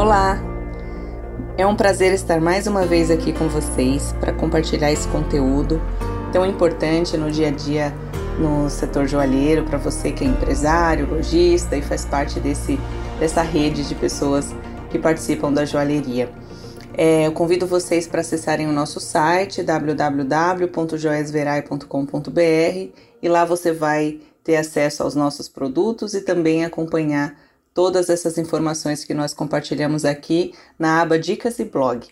Olá! É um prazer estar mais uma vez aqui com vocês para compartilhar esse conteúdo tão importante no dia a dia no setor joalheiro para você que é empresário, lojista e faz parte desse, dessa rede de pessoas que participam da joalheria. É, eu convido vocês para acessarem o nosso site www.joiasverai.com.br e lá você vai ter acesso aos nossos produtos e também acompanhar todas essas informações que nós compartilhamos aqui na aba Dicas e Blog.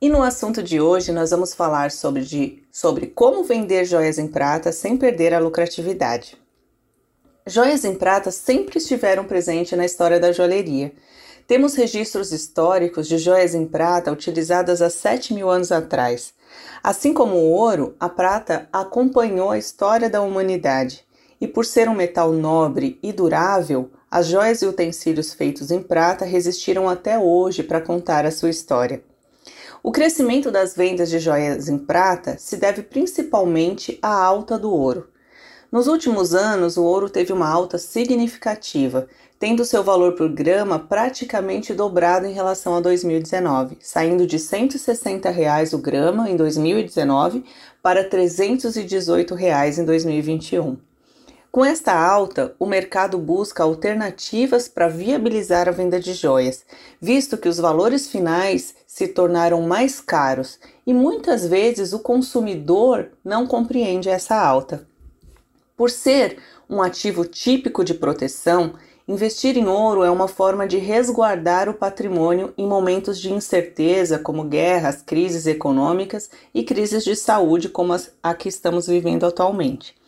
E no assunto de hoje nós vamos falar sobre, de, sobre como vender joias em prata sem perder a lucratividade. Joias em prata sempre estiveram presentes na história da joalheria. Temos registros históricos de joias em prata utilizadas há 7 mil anos atrás. Assim como o ouro, a prata acompanhou a história da humanidade. E por ser um metal nobre e durável, as joias e utensílios feitos em prata resistiram até hoje para contar a sua história. O crescimento das vendas de joias em prata se deve principalmente à alta do ouro. Nos últimos anos, o ouro teve uma alta significativa, tendo seu valor por grama praticamente dobrado em relação a 2019, saindo de 160 reais o grama em 2019 para 318 reais em 2021. Com esta alta, o mercado busca alternativas para viabilizar a venda de joias, visto que os valores finais se tornaram mais caros e muitas vezes o consumidor não compreende essa alta. Por ser um ativo típico de proteção, investir em ouro é uma forma de resguardar o patrimônio em momentos de incerteza, como guerras, crises econômicas e crises de saúde, como a que estamos vivendo atualmente.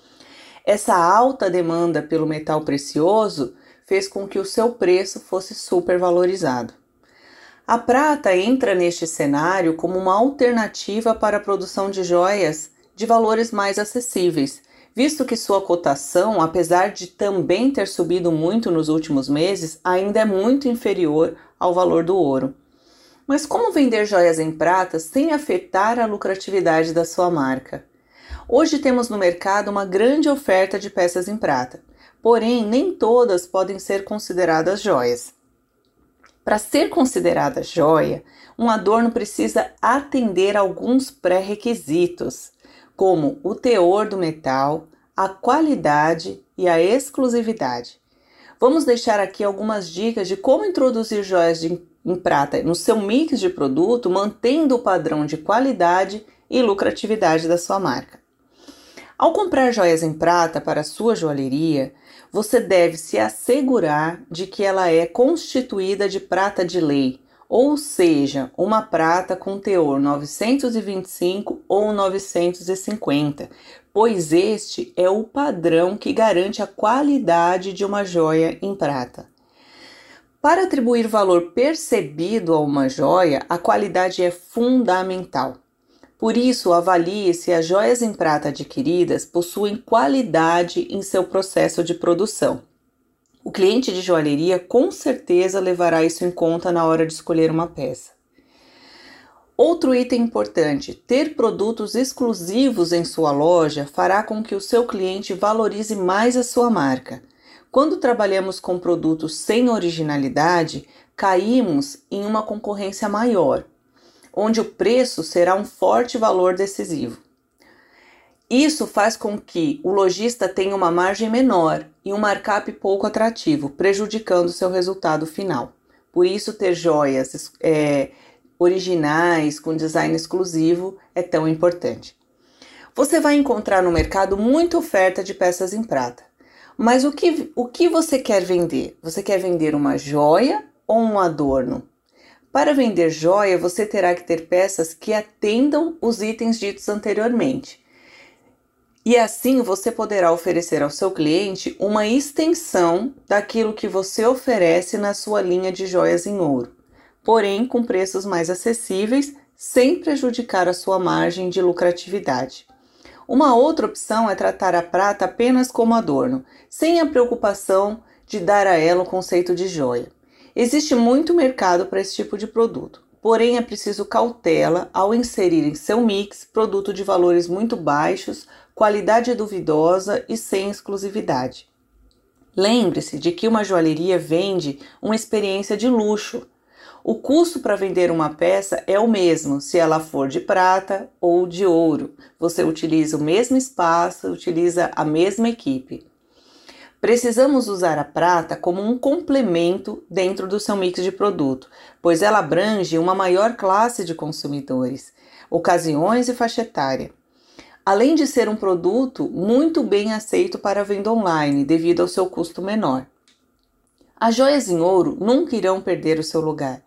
Essa alta demanda pelo metal precioso fez com que o seu preço fosse supervalorizado. A prata entra neste cenário como uma alternativa para a produção de joias de valores mais acessíveis, visto que sua cotação, apesar de também ter subido muito nos últimos meses, ainda é muito inferior ao valor do ouro. Mas como vender joias em prata sem afetar a lucratividade da sua marca? Hoje temos no mercado uma grande oferta de peças em prata, porém nem todas podem ser consideradas joias. Para ser considerada joia, um adorno precisa atender alguns pré-requisitos, como o teor do metal, a qualidade e a exclusividade. Vamos deixar aqui algumas dicas de como introduzir joias de, em prata no seu mix de produto, mantendo o padrão de qualidade e lucratividade da sua marca. Ao comprar joias em prata para sua joalheria, você deve se assegurar de que ela é constituída de prata de lei, ou seja, uma prata com teor 925 ou 950, pois este é o padrão que garante a qualidade de uma joia em prata. Para atribuir valor percebido a uma joia, a qualidade é fundamental. Por isso, avalie se as joias em prata adquiridas possuem qualidade em seu processo de produção. O cliente de joalheria com certeza levará isso em conta na hora de escolher uma peça. Outro item importante: ter produtos exclusivos em sua loja fará com que o seu cliente valorize mais a sua marca. Quando trabalhamos com produtos sem originalidade, caímos em uma concorrência maior onde o preço será um forte valor decisivo. Isso faz com que o lojista tenha uma margem menor e um markup pouco atrativo, prejudicando seu resultado final. Por isso, ter joias é, originais, com design exclusivo, é tão importante. Você vai encontrar no mercado muita oferta de peças em prata. Mas o que, o que você quer vender? Você quer vender uma joia ou um adorno? Para vender joia, você terá que ter peças que atendam os itens ditos anteriormente. E assim você poderá oferecer ao seu cliente uma extensão daquilo que você oferece na sua linha de joias em ouro, porém com preços mais acessíveis, sem prejudicar a sua margem de lucratividade. Uma outra opção é tratar a prata apenas como adorno, sem a preocupação de dar a ela o conceito de joia. Existe muito mercado para esse tipo de produto, porém é preciso cautela ao inserir em seu mix produto de valores muito baixos, qualidade duvidosa e sem exclusividade. Lembre-se de que uma joalheria vende uma experiência de luxo. O custo para vender uma peça é o mesmo se ela for de prata ou de ouro. Você utiliza o mesmo espaço, utiliza a mesma equipe. Precisamos usar a prata como um complemento dentro do seu mix de produto, pois ela abrange uma maior classe de consumidores, ocasiões e faixa etária. Além de ser um produto muito bem aceito para venda online, devido ao seu custo menor. As joias em ouro nunca irão perder o seu lugar,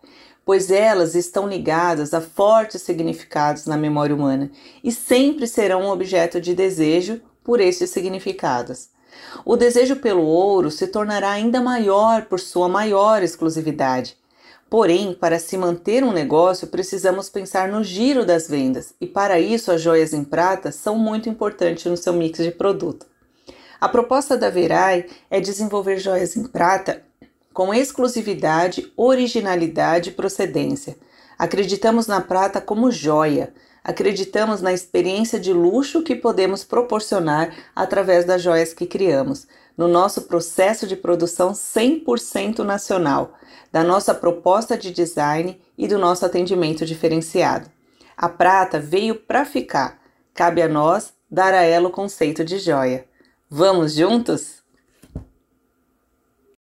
pois elas estão ligadas a fortes significados na memória humana e sempre serão um objeto de desejo por estes significados. O desejo pelo ouro se tornará ainda maior por sua maior exclusividade. Porém, para se manter um negócio, precisamos pensar no giro das vendas, e para isso as joias em prata são muito importantes no seu mix de produto. A proposta da Verai é desenvolver joias em prata com exclusividade, originalidade e procedência. Acreditamos na prata como joia. Acreditamos na experiência de luxo que podemos proporcionar através das joias que criamos, no nosso processo de produção 100% nacional, da nossa proposta de design e do nosso atendimento diferenciado. A prata veio para ficar. Cabe a nós dar a ela o conceito de joia. Vamos juntos?